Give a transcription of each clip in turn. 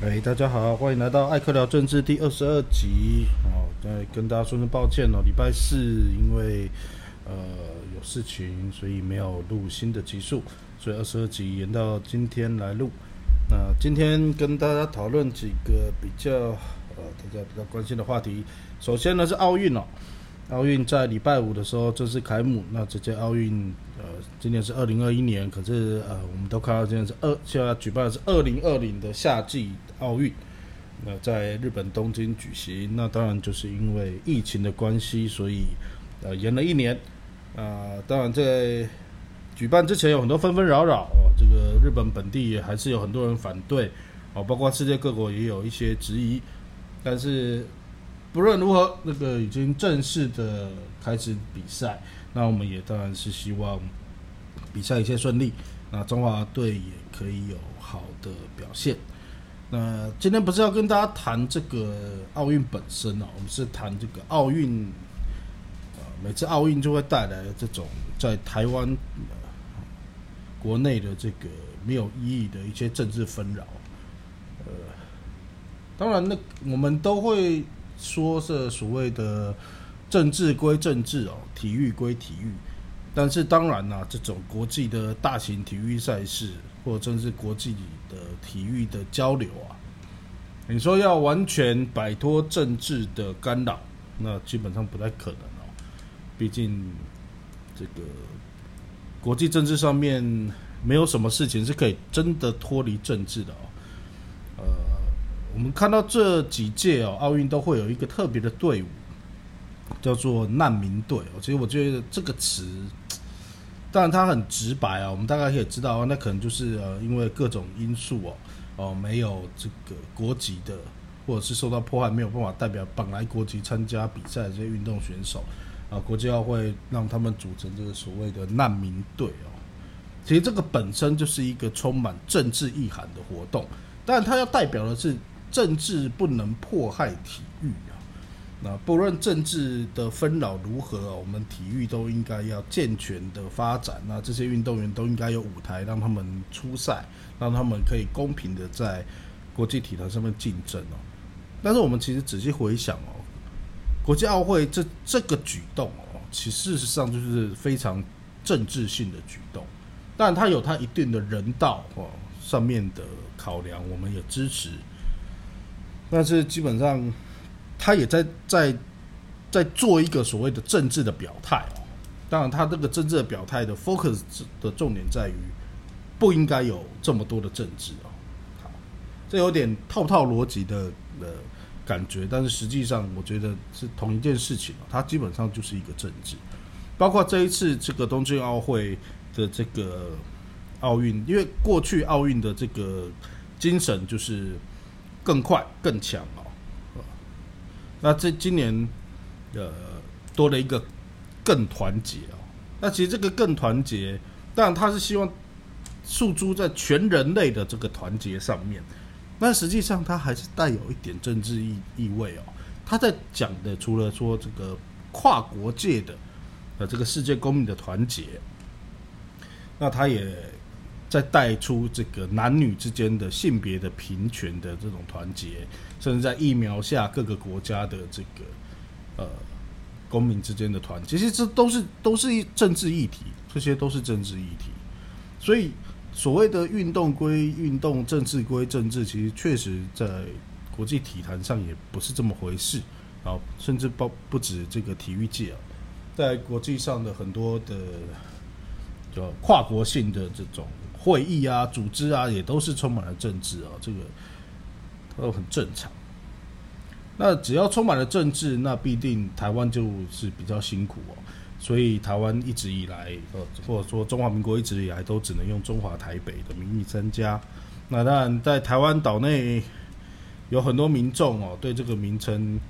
哎，大家好，欢迎来到艾克聊政治第二十二集哦。再跟大家说声抱歉哦，礼拜四因为呃有事情，所以没有录新的集数，所以二十二集延到今天来录。那今天跟大家讨论几个比较呃大家比较关心的话题。首先呢是奥运哦，奥运在礼拜五的时候正式开幕。那这届奥运呃今年是二零二一年，可是呃我们都看到今年是二现在举办的是二零二零的夏季。奥运，那在日本东京举行，那当然就是因为疫情的关系，所以呃延了一年。啊，当然在举办之前有很多纷纷扰扰哦，这个日本本地也还是有很多人反对哦，包括世界各国也有一些质疑。但是不论如何，那个已经正式的开始比赛，那我们也当然是希望比赛一切顺利，那中华队也可以有好的表现。那今天不是要跟大家谈这个奥运本身啊，我们是谈这个奥运，呃，每次奥运就会带来这种在台湾国内的这个没有意义的一些政治纷扰。呃，当然，那我们都会说是所谓的政治归政治哦，体育归体育，但是当然啦，这种国际的大型体育赛事。或者是国际的体育的交流啊，你说要完全摆脱政治的干扰，那基本上不太可能哦。毕竟这个国际政治上面没有什么事情是可以真的脱离政治的哦。我们看到这几届哦奥运都会有一个特别的队伍，叫做难民队。其实我觉得这个词。当然，它很直白啊，我们大概可以知道，那可能就是呃，因为各种因素哦，哦，没有这个国籍的，或者是受到迫害，没有办法代表本来国籍参加比赛的这些运动选手啊，国际奥会让他们组成这个所谓的难民队哦。其实这个本身就是一个充满政治意涵的活动，但它要代表的是政治不能迫害体育啊。那不论政治的纷扰如何，我们体育都应该要健全的发展。那这些运动员都应该有舞台，让他们出赛，让他们可以公平的在国际体坛上面竞争哦。但是我们其实仔细回想哦，国际奥会这这个举动哦，其事实上就是非常政治性的举动。当然，它有它一定的人道哦上面的考量，我们也支持。但是基本上。他也在在在做一个所谓的政治的表态哦，当然，他这个政治的表态的 focus 的重点在于不应该有这么多的政治哦。好，这有点套套逻辑的的感觉，但是实际上我觉得是同一件事情哦它基本上就是一个政治。包括这一次这个东京奥运会的这个奥运，因为过去奥运的这个精神就是更快更强哦。那这今年，呃，多了一个更团结哦。那其实这个更团结，但他是希望诉诸在全人类的这个团结上面。那实际上他还是带有一点政治意意味哦。他在讲的除了说这个跨国界的呃这个世界公民的团结，那他也在带出这个男女之间的性别的平权的这种团结。甚至在疫苗下，各个国家的这个呃公民之间的团结，其实这都是都是一政治议题，这些都是政治议题。所以所谓的运动归运动，政治归政治，其实确实在国际体坛上也不是这么回事啊。甚至包不止这个体育界啊，在国际上的很多的叫跨国性的这种会议啊、组织啊，也都是充满了政治啊，这个。都很正常。那只要充满了政治，那必定台湾就是比较辛苦哦。所以台湾一直以来，呃，或者说中华民国一直以来都只能用中华台北的名义参加。那当然，在台湾岛内有很多民众哦，对这个名称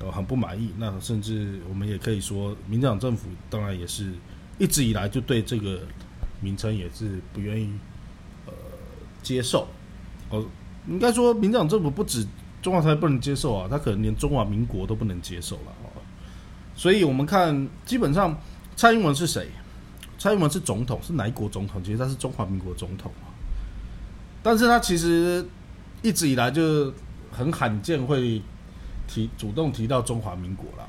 呃很不满意。那甚至我们也可以说，民进党政府当然也是一直以来就对这个名称也是不愿意呃接受哦。应该说，民进党政府不止中华台不能接受啊，他可能连中华民国都不能接受了啊。所以，我们看基本上蔡英文是谁？蔡英文是总统，是哪一国总统？其实他是中华民国总统啊。但是他其实一直以来就很罕见会提主动提到中华民国了。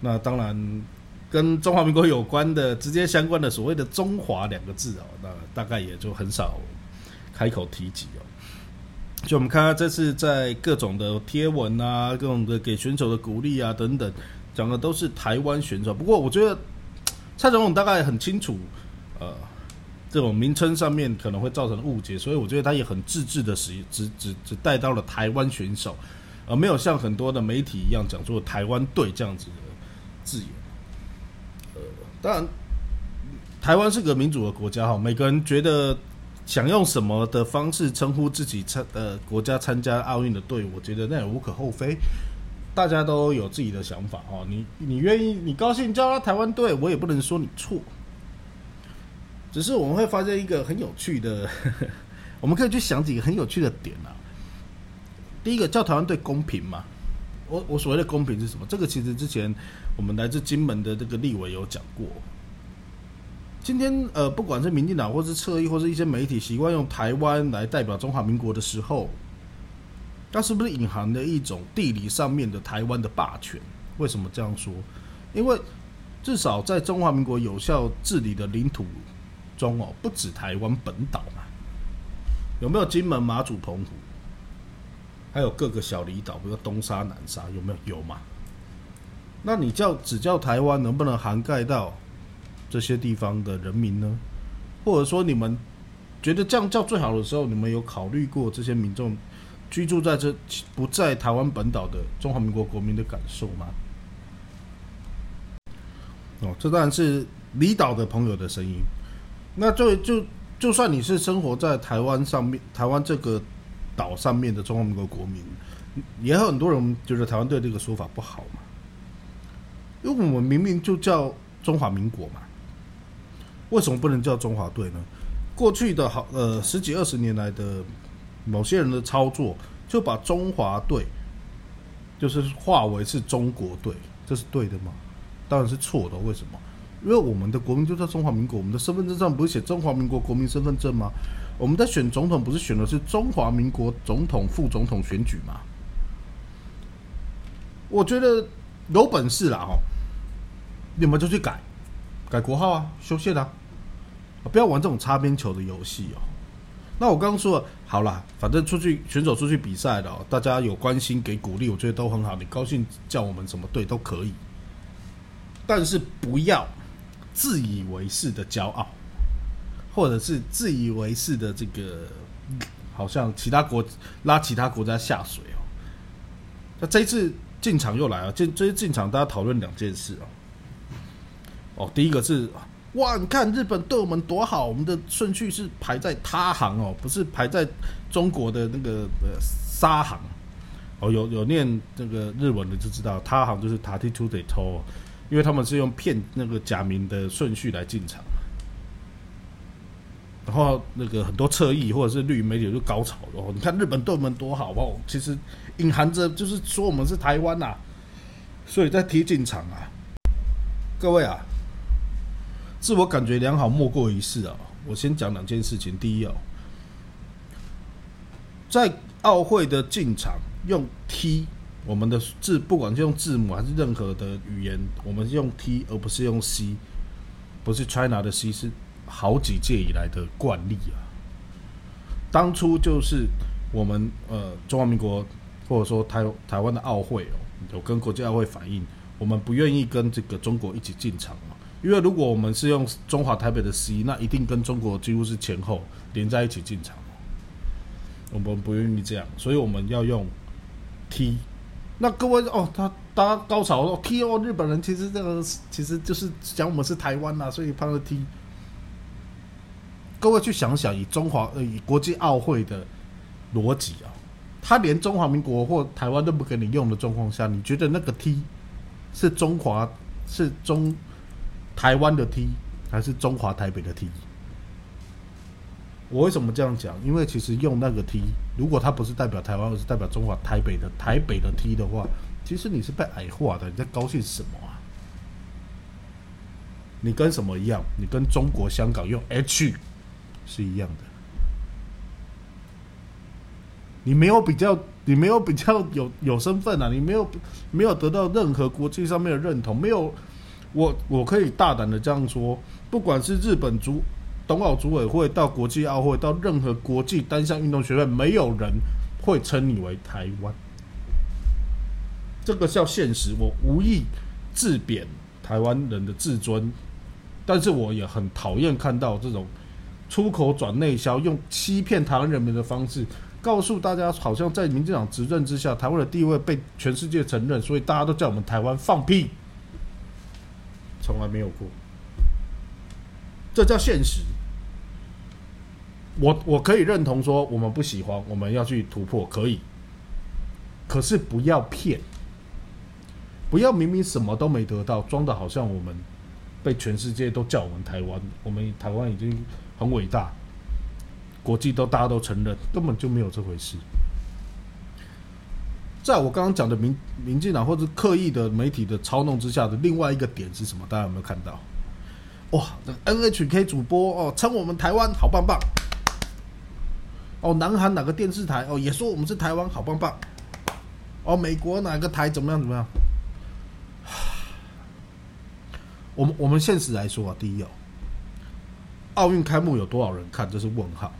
那当然，跟中华民国有关的、直接相关的所谓的“中华”两个字哦，那大概也就很少开口提及哦。就我们看他这次在各种的贴文啊、各种的给选手的鼓励啊等等，讲的都是台湾选手。不过我觉得蔡总统大概很清楚，呃，这种名称上面可能会造成误解，所以我觉得他也很自制的使只只只带到了台湾选手，而没有像很多的媒体一样讲做台湾队这样子的字眼。当然，台湾是个民主的国家哈，每个人觉得。想用什么的方式称呼自己参呃国家参加奥运的队伍，我觉得那也无可厚非。大家都有自己的想法哦。你你愿意你高兴叫他台湾队，我也不能说你错。只是我们会发现一个很有趣的，我们可以去想几个很有趣的点啊。第一个叫台湾队公平嘛？我我所谓的公平是什么？这个其实之前我们来自金门的这个立委有讲过。今天呃，不管是民进党，或是侧翼，或是一些媒体，习惯用台湾来代表中华民国的时候，那是不是隐含的一种地理上面的台湾的霸权？为什么这样说？因为至少在中华民国有效治理的领土中哦，不止台湾本岛嘛，有没有金门、马祖、澎湖，还有各个小离岛，比如东沙、南沙，有没有？有嘛？那你叫只叫台湾，能不能涵盖到？这些地方的人民呢，或者说你们觉得这样叫最好的时候，你们有考虑过这些民众居住在这不在台湾本岛的中华民国国民的感受吗？哦，这当然是离岛的朋友的声音。那就就就算你是生活在台湾上面，台湾这个岛上面的中华民国国民，也有很多人觉得台湾对这个说法不好嘛，因为我们明明就叫中华民国嘛。为什么不能叫中华队呢？过去的好呃十几二十年来的某些人的操作，就把中华队就是化为是中国队，这是对的吗？当然是错的。为什么？因为我们的国民就叫中华民国，我们的身份证上不是写中华民国国民身份证吗？我们在选总统不是选的是中华民国总统、副总统选举吗？我觉得有本事啦，哈，你们就去改。改国号啊，修宪啊，不要玩这种擦边球的游戏哦。那我刚刚说了，好了，反正出去选手出去比赛的，大家有关心给鼓励，我觉得都很好。你高兴叫我们什么队都可以，但是不要自以为是的骄傲，或者是自以为是的这个，好像其他国拉其他国家下水哦。那这一次进场又来了，这这次进场大家讨论两件事哦。哦，第一个是哇，你看日本对我们多好，我们的顺序是排在他行哦，不是排在中国的那个呃沙行。哦，有有念那个日文的就知道，他行就是塔 T two 得偷，因为他们是用骗那个假名的顺序来进场。然后那个很多侧翼或者是绿媒体就高潮哦，你看日本对我们多好哦，其实隐含着就是说我们是台湾呐，所以在提进场啊，各位啊。自我感觉良好莫过于是啊！我先讲两件事情。第一哦，在奥会的进场用 T，我们的字不管是用字母还是任何的语言，我们用 T 而不是用 C，不是 China 的 C，是好几届以来的惯例啊。当初就是我们呃中华民国或者说台台湾的奥会哦，有跟国际奥会反映，我们不愿意跟这个中国一起进场嘛。因为如果我们是用中华台北的 C，那一定跟中国几乎是前后连在一起进场。我们不愿意这样，所以我们要用 T。那各位哦，他大家高潮说 T 哦，日本人其实这个其实就是讲我们是台湾呐，所以放个 T。各位去想想，以中华呃以国际奥会的逻辑啊，他连中华民国或台湾都不给你用的状况下，你觉得那个 T 是中华是中？台湾的 T 还是中华台北的 T？我为什么这样讲？因为其实用那个 T，如果它不是代表台湾，而是代表中华台北的台北的 T 的话，其实你是被矮化的。你在高兴什么啊？你跟什么一样？你跟中国香港用 H 是一样的。你没有比较，你没有比较有有身份啊，你没有没有得到任何国际上面的认同，没有我我可以大胆的这样说，不管是日本足冬奥组委会到国际奥会到任何国际单项运动学会，没有人会称你为台湾，这个叫现实。我无意自贬台湾人的自尊，但是我也很讨厌看到这种。出口转内销，用欺骗台湾人民的方式，告诉大家，好像在民进党执政之下，台湾的地位被全世界承认，所以大家都叫我们台湾放屁，从来没有过，这叫现实。我我可以认同说，我们不喜欢，我们要去突破，可以，可是不要骗，不要明明什么都没得到，装的好像我们被全世界都叫我们台湾，我们台湾已经。很伟大，国际都大家都承认，根本就没有这回事。在我刚刚讲的民民进党或者刻意的媒体的操弄之下的另外一个点是什么？大家有没有看到？哇，NHK 主播哦，称我们台湾好棒棒。哦，南韩哪个电视台哦也说我们是台湾好棒棒。哦，美国哪个台怎么样怎么样？我们我们现实来说啊，第一哦。奥运开幕有多少人看？这是问号。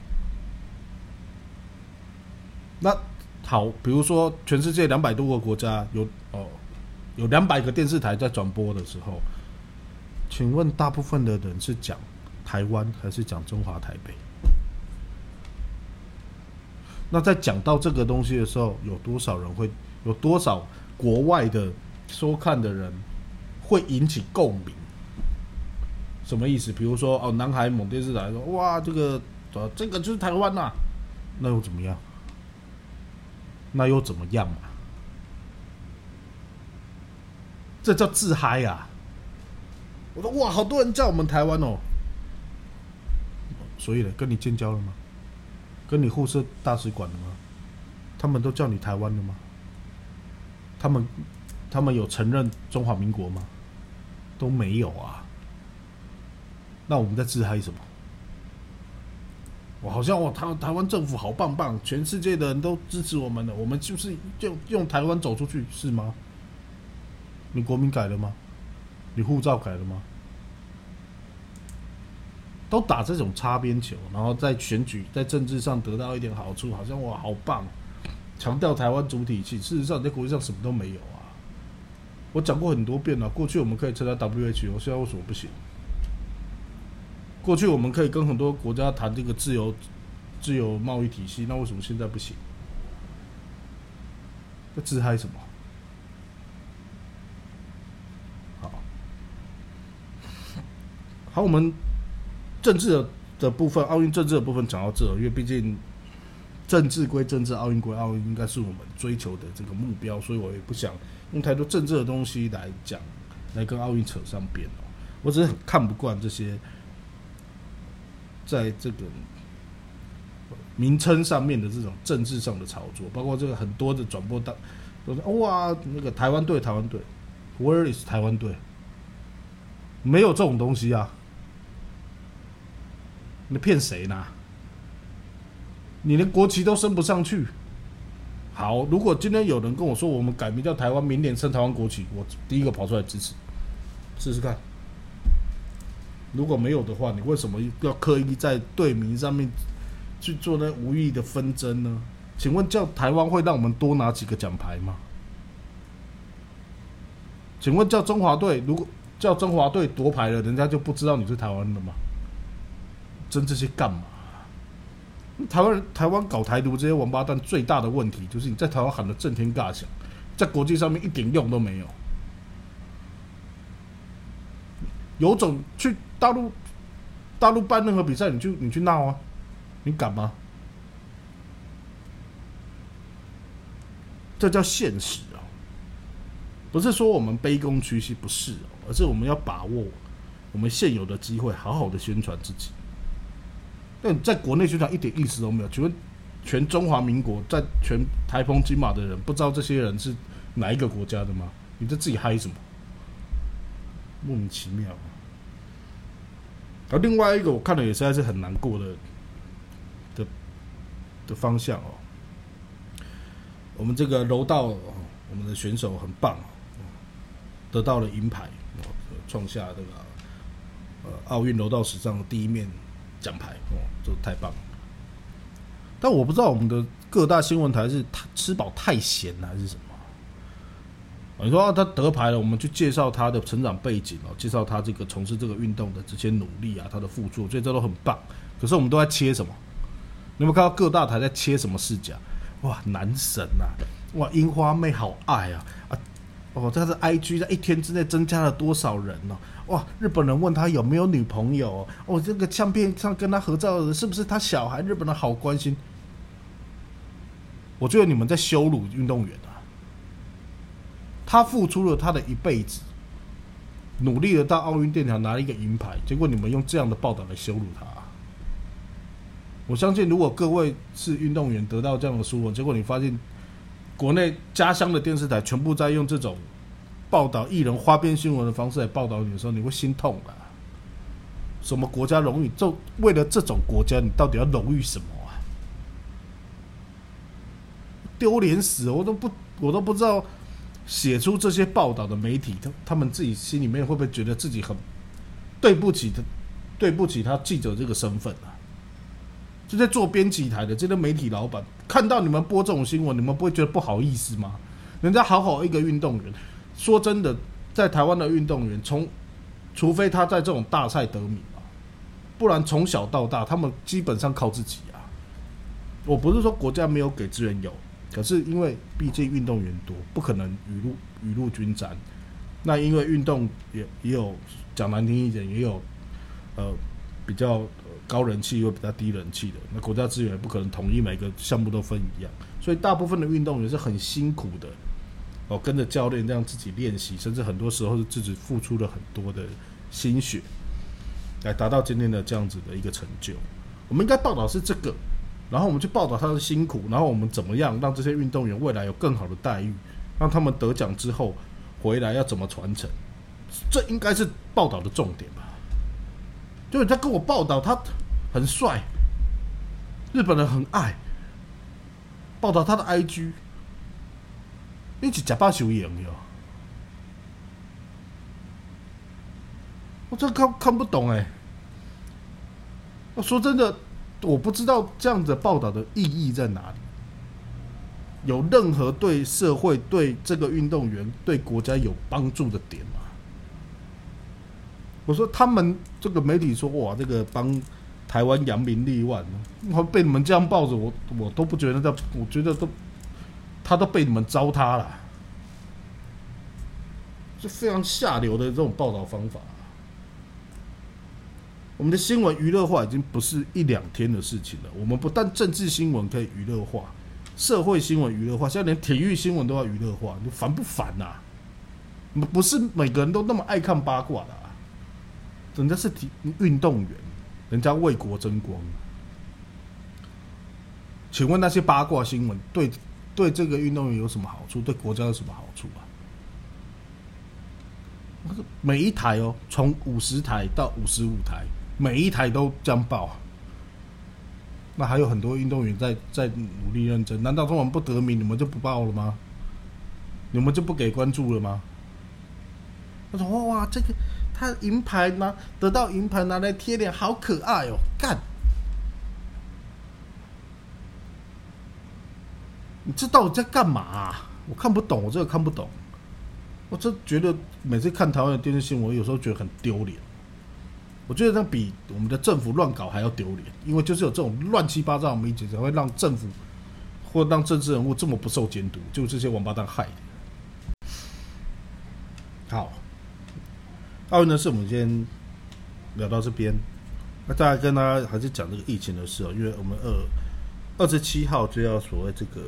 那好，比如说全世界两百多个国家有哦，有两百个电视台在转播的时候，请问大部分的人是讲台湾还是讲中华台北？那在讲到这个东西的时候，有多少人会有多少国外的收看的人会引起共鸣？什么意思？比如说，哦，南海某电视台说，哇，这个，这个就是台湾呐，那又怎么样？那又怎么样嘛？这叫自嗨啊！我说，哇，好多人叫我们台湾哦。所以呢，跟你建交了吗？跟你互设大使馆了吗？他们都叫你台湾了吗？他们，他们有承认中华民国吗？都没有啊。那我们在自嗨什么？我好像我台台湾政府好棒棒，全世界的人都支持我们的，我们就是就用台湾走出去是吗？你国民改了吗？你护照改了吗？都打这种擦边球，然后在选举在政治上得到一点好处，好像哇好棒，强调台湾主体性。事实上在国际上什么都没有啊。我讲过很多遍了，过去我们可以参加 WHO，现在为什么不行？过去我们可以跟很多国家谈这个自由、自由贸易体系，那为什么现在不行？在自嗨什么？好，好，我们政治的的部分，奥运政治的部分讲到这，因为毕竟政治归政治，奥运归奥运，应该是我们追求的这个目标，所以我也不想用太多政治的东西来讲，来跟奥运扯上边哦。我只是很看不惯这些。在这个名称上面的这种政治上的炒作，包括这个很多的转播档都是哇，那个台湾队，台湾队，Where is 台湾队？没有这种东西啊！你骗谁呢？你连国旗都升不上去。好，如果今天有人跟我说我们改名叫台湾，明年升台湾国旗，我第一个跑出来支持，试试看。如果没有的话，你为什么要刻意在队名上面去做那无意的纷争呢？请问叫台湾会让我们多拿几个奖牌吗？请问叫中华队，如果叫中华队夺牌了，人家就不知道你是台湾的吗？争这些干嘛？台湾台湾搞台独这些王八蛋最大的问题就是你在台湾喊的震天尬响，在国际上面一点用都没有。有种去大陆，大陆办任何比赛，你去你去闹啊，你敢吗？这叫现实啊，不是说我们卑躬屈膝，不是，而是我们要把握我们现有的机会，好好的宣传自己。但在国内宣传一点意思都没有。请问，全中华民国在全台风金马的人，不知道这些人是哪一个国家的吗？你在自己嗨什么？莫名其妙。而另外一个我看了也实在是很难过的的的方向哦，我们这个柔道，我们的选手很棒，得到了银牌，创下这个呃奥运柔道史上的第一面奖牌，哦，这太棒了。但我不知道我们的各大新闻台是他吃饱太闲了还是什么？你说他得牌了，我们去介绍他的成长背景哦，介绍他这个从事这个运动的这些努力啊，他的付出，所以这都很棒。可是我们都在切什么？你有没有看到各大台在切什么视角？哇，男神呐！哇，樱花妹好爱啊啊！哦，他的 IG 在一天之内增加了多少人呢？哇，日本人问他有没有女朋友？哦，这个相片上跟他合照的人是不是他小孩？日本人好关心。我觉得你们在羞辱运动员啊！他付出了他的一辈子，努力的到奥运殿堂拿了一个银牌，结果你们用这样的报道来羞辱他。我相信，如果各位是运动员得到这样的殊闻，结果你发现国内家乡的电视台全部在用这种报道艺人花边新闻的方式来报道你的时候，你会心痛的。什么国家荣誉？就为了这种国家，你到底要荣誉什么啊？丢脸死！我都不，我都不知道写出这些报道的媒体，他他们自己心里面会不会觉得自己很对不起他，对不起他记者这个身份啊？就在做编辑台的这些媒体老板，看到你们播这种新闻，你们不会觉得不好意思吗？人家好好一个运动员，说真的，在台湾的运动员，从除非他在这种大赛得名啊，不然从小到大，他们基本上靠自己啊。我不是说国家没有给资源有，可是因为毕竟运动员多，不可能雨露雨露均沾。那因为运动也也有讲难听一点，也有呃比较。高人气又比较低人气的，那国家资源也不可能统一每个项目都分一样，所以大部分的运动员是很辛苦的，哦，跟着教练这样自己练习，甚至很多时候是自己付出了很多的心血，来达到今天的这样子的一个成就。我们应该报道是这个，然后我们去报道他的辛苦，然后我们怎么样让这些运动员未来有更好的待遇，让他们得奖之后回来要怎么传承，这应该是报道的重点吧。就是他跟我报道，他很帅，日本人很爱报道他的 IG，一起假扮球员哟。我真看看不懂哎。我说真的，我不知道这样子报道的意义在哪里，有任何对社会、对这个运动员、对国家有帮助的点吗？我说他们这个媒体说哇，这个帮台湾扬名立万，我被你们这样抱着，我我都不觉得，我觉得都他都被你们糟蹋了，是非常下流的这种报道方法。我们的新闻娱乐化已经不是一两天的事情了。我们不但政治新闻可以娱乐化，社会新闻娱乐化，现在连体育新闻都要娱乐化，你烦不烦呐？不是每个人都那么爱看八卦的啊。人家是体运动员，人家为国争光。请问那些八卦新闻对对这个运动员有什么好处？对国家有什么好处啊？每一台哦，从五十台到五十五台，每一台都这样报。那还有很多运动员在在努力认真，难道说我们不得名，你们就不报了吗？你们就不给关注了吗？他说：“哇，这个。”他银牌拿得到银牌拿来贴脸，好可爱哦！干，你这到底在干嘛？我看不懂，我这个看不懂。我这觉得每次看台湾的电视新闻，我有时候觉得很丢脸。我觉得那比我们的政府乱搞还要丢脸，因为就是有这种乱七八糟的媒体，才会让政府或让政治人物这么不受监督，就这些王八蛋害的。好。奥运的事我们先聊到这边，那再来跟大家还是讲这个疫情的事哦，因为我们二二十七号就要所谓这个，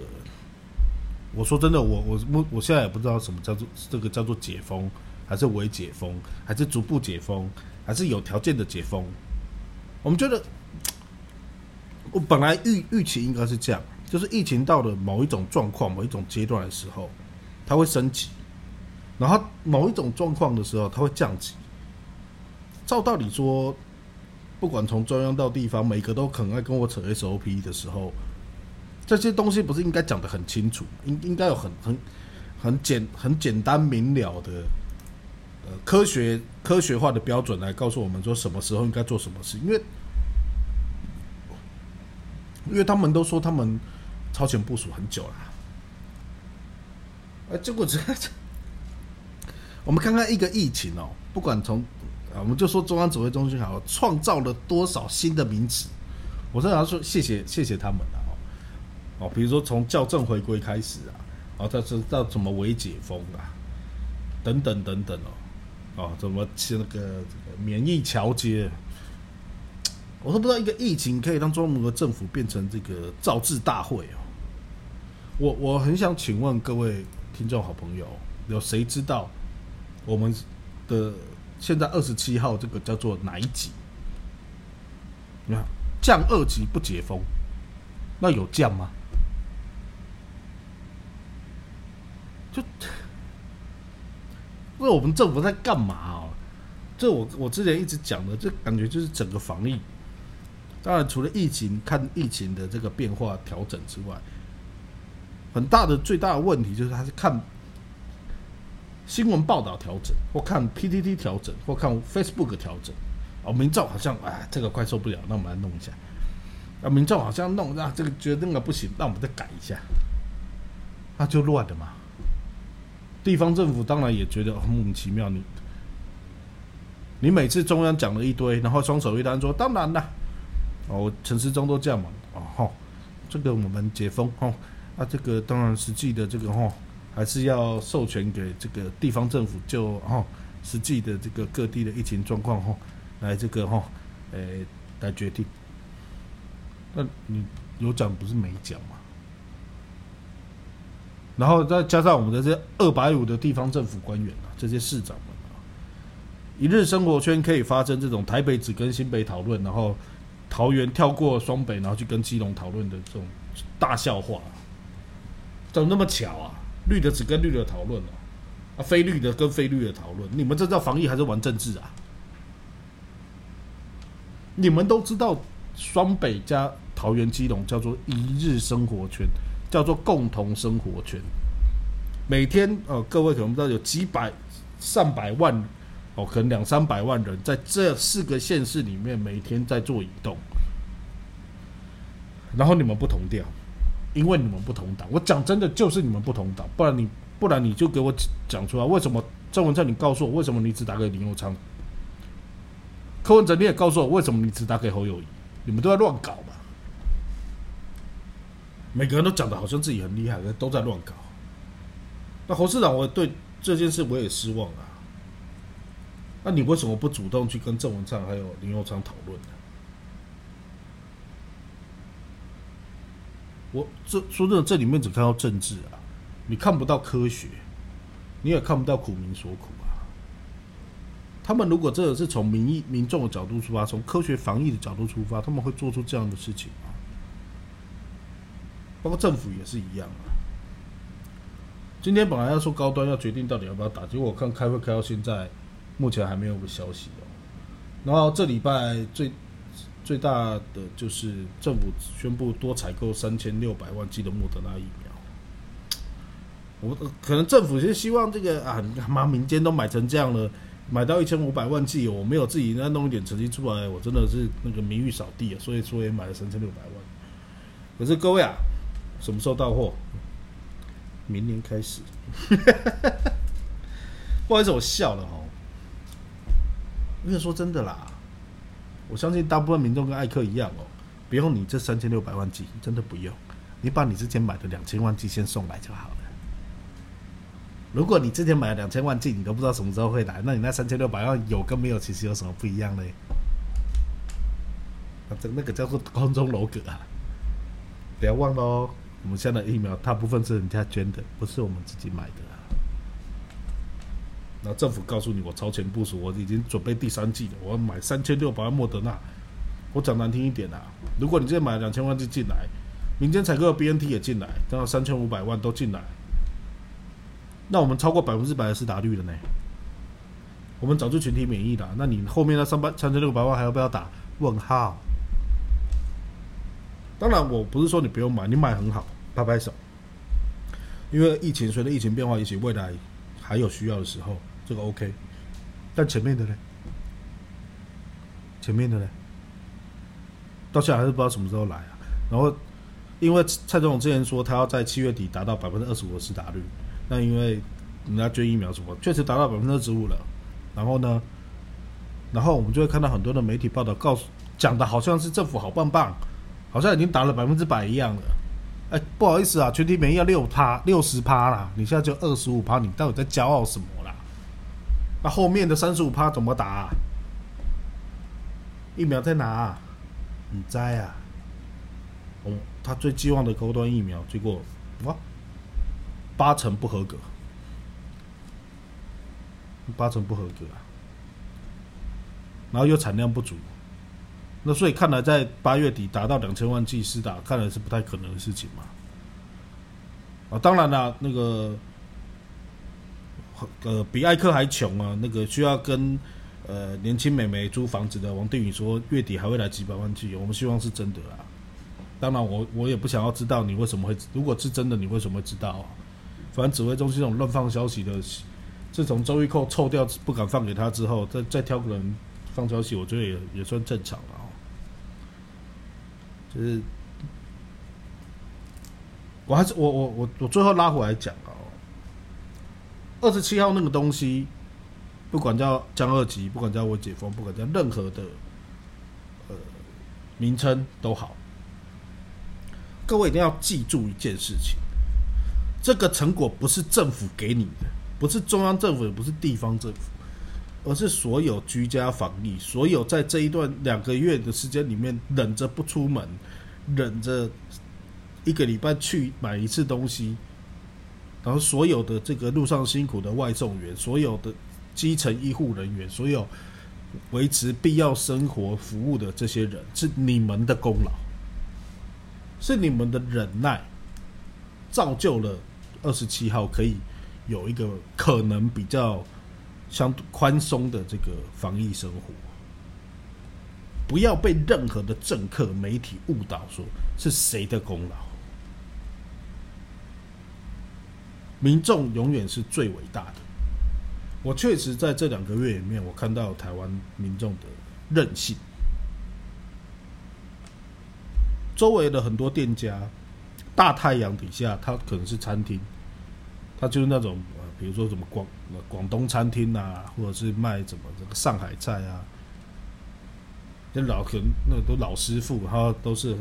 我说真的，我我我我现在也不知道什么叫做这个叫做解封，还是微解封，还是逐步解封，还是有条件的解封。我们觉得，我本来预预期应该是这样，就是疫情到了某一种状况、某一种阶段的时候，它会升级。然后某一种状况的时候，它会降级。照道理说，不管从中央到地方，每个都很爱跟我扯 SOP 的时候，这些东西不是应该讲的很清楚，应应该有很很很简很简单明了的科学科学化的标准来告诉我们说什么时候应该做什么事，因为因为他们都说他们超前部署很久了，哎，结果这我们看看一个疫情哦，不管从啊，我们就说中央指挥中心好，创造了多少新的名词？我真的要说谢谢谢谢他们了哦哦，比如说从校正回归开始啊，哦，到到怎么微解封啊，等等等等哦哦，怎么那个这个免疫调节，我都不知道一个疫情可以让中国政府变成这个造字大会哦。我我很想请问各位听众好朋友，有谁知道我们的？现在二十七号，这个叫做哪一级？你看降二级不解封，那有降吗？就，那我们政府在干嘛啊？这我我之前一直讲的，这感觉就是整个防疫。当然，除了疫情看疫情的这个变化调整之外，很大的最大的问题就是还是看。新闻报道调整，或看 PTT 调整，或看 Facebook 调整，哦，民众好像哎，这个快受不了，那我们来弄一下。啊，民众好像弄啊，这个觉得那个不行，那我们再改一下，那就乱了嘛。地方政府当然也觉得莫名其妙，你你每次中央讲了一堆，然后双手一摊说当然啦，哦，陈时中都这样嘛，哦吼，这个我们解封吼，啊，这个当然实际的这个吼。还是要授权给这个地方政府，就哈实际的这个各地的疫情状况哈，来这个哈，诶来决定。那你有讲不是没讲嘛？然后再加上我们的这二百五的地方政府官员啊，这些市长们啊，一日生活圈可以发生这种台北只跟新北讨论，然后桃园跳过双北，然后去跟基隆讨论的这种大笑话，怎么那么巧啊？绿的只跟绿的讨论了，啊，非绿的跟非绿的讨论。你们这叫防疫还是玩政治啊？你们都知道，双北加桃园基隆叫做一日生活圈，叫做共同生活圈。每天，呃，各位可能不知道，有几百、上百万，哦，可能两三百万人在这四个县市里面每天在做移动，然后你们不同调。因为你们不同党，我讲真的就是你们不同党，不然你不然你就给我讲出来，为什么郑文灿你告诉我为什么你只打给林佑昌？柯文哲你也告诉我为什么你只打给侯友谊？你们都在乱搞？每个人都讲的好像自己很厉害，都在乱搞。那侯市长，我对这件事我也失望啊。那你为什么不主动去跟郑文灿还有林佑昌讨论呢？我这说真的，这里面只看到政治啊，你看不到科学，你也看不到苦民所苦啊。他们如果真的是从民意、民众的角度出发，从科学防疫的角度出发，他们会做出这样的事情？包括政府也是一样啊。今天本来要说高端要决定到底要不要打，结果我看开会开到现在，目前还没有个消息哦。然后这礼拜最。最大的就是政府宣布多采购三千六百万剂的莫德纳疫苗。我可能政府是希望这个啊，妈民间都买成这样了，买到一千五百万剂，我没有自己再弄一点成绩出来，我真的是那个名誉扫地啊。所以说也买了三千六百万。可是各位啊，什么时候到货？明年开始。不好意思，我笑了哦。因为说真的啦。我相信大部分民众跟艾克一样哦，不用你这三千六百万 G，真的不用，你把你之前买的两千万 G 先送来就好了。如果你之前买了两千万 G，你都不知道什么时候会来，那你那三千六百万有跟没有其实有什么不一样呢？啊，这那个叫做空中楼阁啊！不要忘了哦，我们现在疫苗大部分是人家捐的，不是我们自己买的。那政府告诉你，我超前部署，我已经准备第三季了，我要买三千六百万莫德纳。我讲难听一点啊，如果你现在买两千万就进来，民间采购的 BNT 也进来，等到三千五百万都进来，那我们超过百分之百的施打率了呢？我们早就群体免疫了，那你后面那三百三千六百万还要不要打？问号。当然，我不是说你不用买，你买很好，拍拍手。因为疫情随着疫情变化，也许未来还有需要的时候，这个 OK。但前面的呢？前面的呢？到现在还是不知道什么时候来啊。然后，因为蔡总统之前说他要在七月底达到百分之二十五的施打率，那因为人家捐疫苗什么，确实达到百分之二十五了。然后呢，然后我们就会看到很多的媒体报道，告诉讲的好像是政府好棒棒，好像已经打了百分之百一样了。哎，不好意思啊，全体免疫要六趴、六十趴啦，你现在就二十五趴，你到底在骄傲什么啦？那后面的三十五趴怎么打？疫苗在哪？啊你在啊？哦，他最寄望的高端疫苗，结果哇，八成不合格，八成不合格啊，然后又产量不足。那所以看来，在八月底达到两千万剂施打，看来是不太可能的事情嘛。啊，当然啦，那个呃，比艾克还穷啊，那个需要跟呃年轻美眉租房子的王定宇说，月底还会来几百万剂，我们希望是真的啦。当然，我我也不想要知道你为什么会，如果是真的，你为什么会知道啊？反正指挥中心这种乱放消息的，自从周玉蔻臭掉不敢放给他之后，再再挑个人放消息，我觉得也也算正常了。就是，我还是我我我我最后拉回来讲哦，二十七号那个东西，不管叫江二级，不管叫我解封，不管叫任何的呃名称都好，各位一定要记住一件事情：这个成果不是政府给你的，不是中央政府，也不是地方政府，而是所有居家防疫，所有在这一段两个月的时间里面忍着不出门。忍着一个礼拜去买一次东西，然后所有的这个路上辛苦的外送员，所有的基层医护人员，所有维持必要生活服务的这些人，是你们的功劳，是你们的忍耐，造就了二十七号可以有一个可能比较相对宽松的这个防疫生活。不要被任何的政客、媒体误导，说是谁的功劳。民众永远是最伟大的。我确实在这两个月里面，我看到台湾民众的韧性。周围的很多店家，大太阳底下，它可能是餐厅，它就是那种，比如说什么广广东餐厅啊，或者是卖什么这个上海菜啊。那老可能那都老师傅，他都是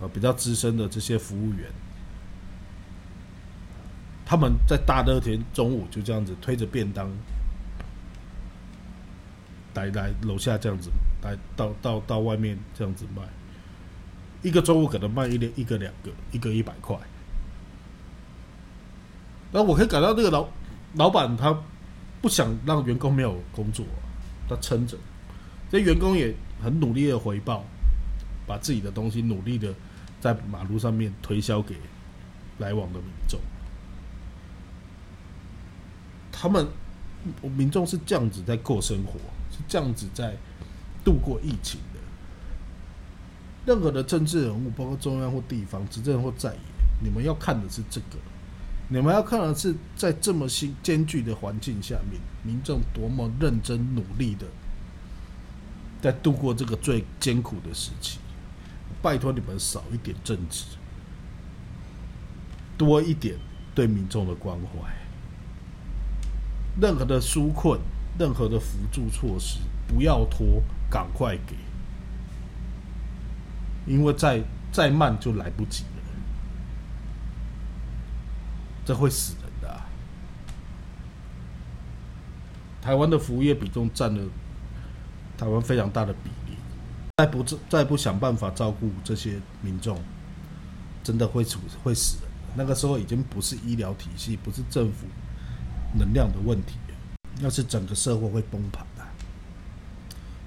呃比较资深的这些服务员，他们在大热天中午就这样子推着便当来来楼下这样子来到到到外面这样子卖，一个中午可能卖一两一个两个，一个一百块。那我可以感到这个老老板他不想让员工没有工作，他撑着，这员工也。很努力的回报，把自己的东西努力的在马路上面推销给来往的民众。他们民众是这样子在过生活，是这样子在度过疫情的。任何的政治人物，包括中央或地方执政或在野，你们要看的是这个，你们要看的是在这么新艰巨的环境下面，民众多么认真努力的。在度过这个最艰苦的时期，拜托你们少一点政治，多一点对民众的关怀。任何的纾困、任何的辅助措施，不要拖，赶快给，因为再再慢就来不及，这会死人的。台湾的服务业比重占了。台湾非常大的比例，再不再不想办法照顾这些民众，真的会处会死人。那个时候已经不是医疗体系，不是政府能量的问题，那是整个社会会崩盘的。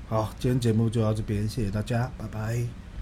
好，今天节目就到这边，谢谢大家，拜拜。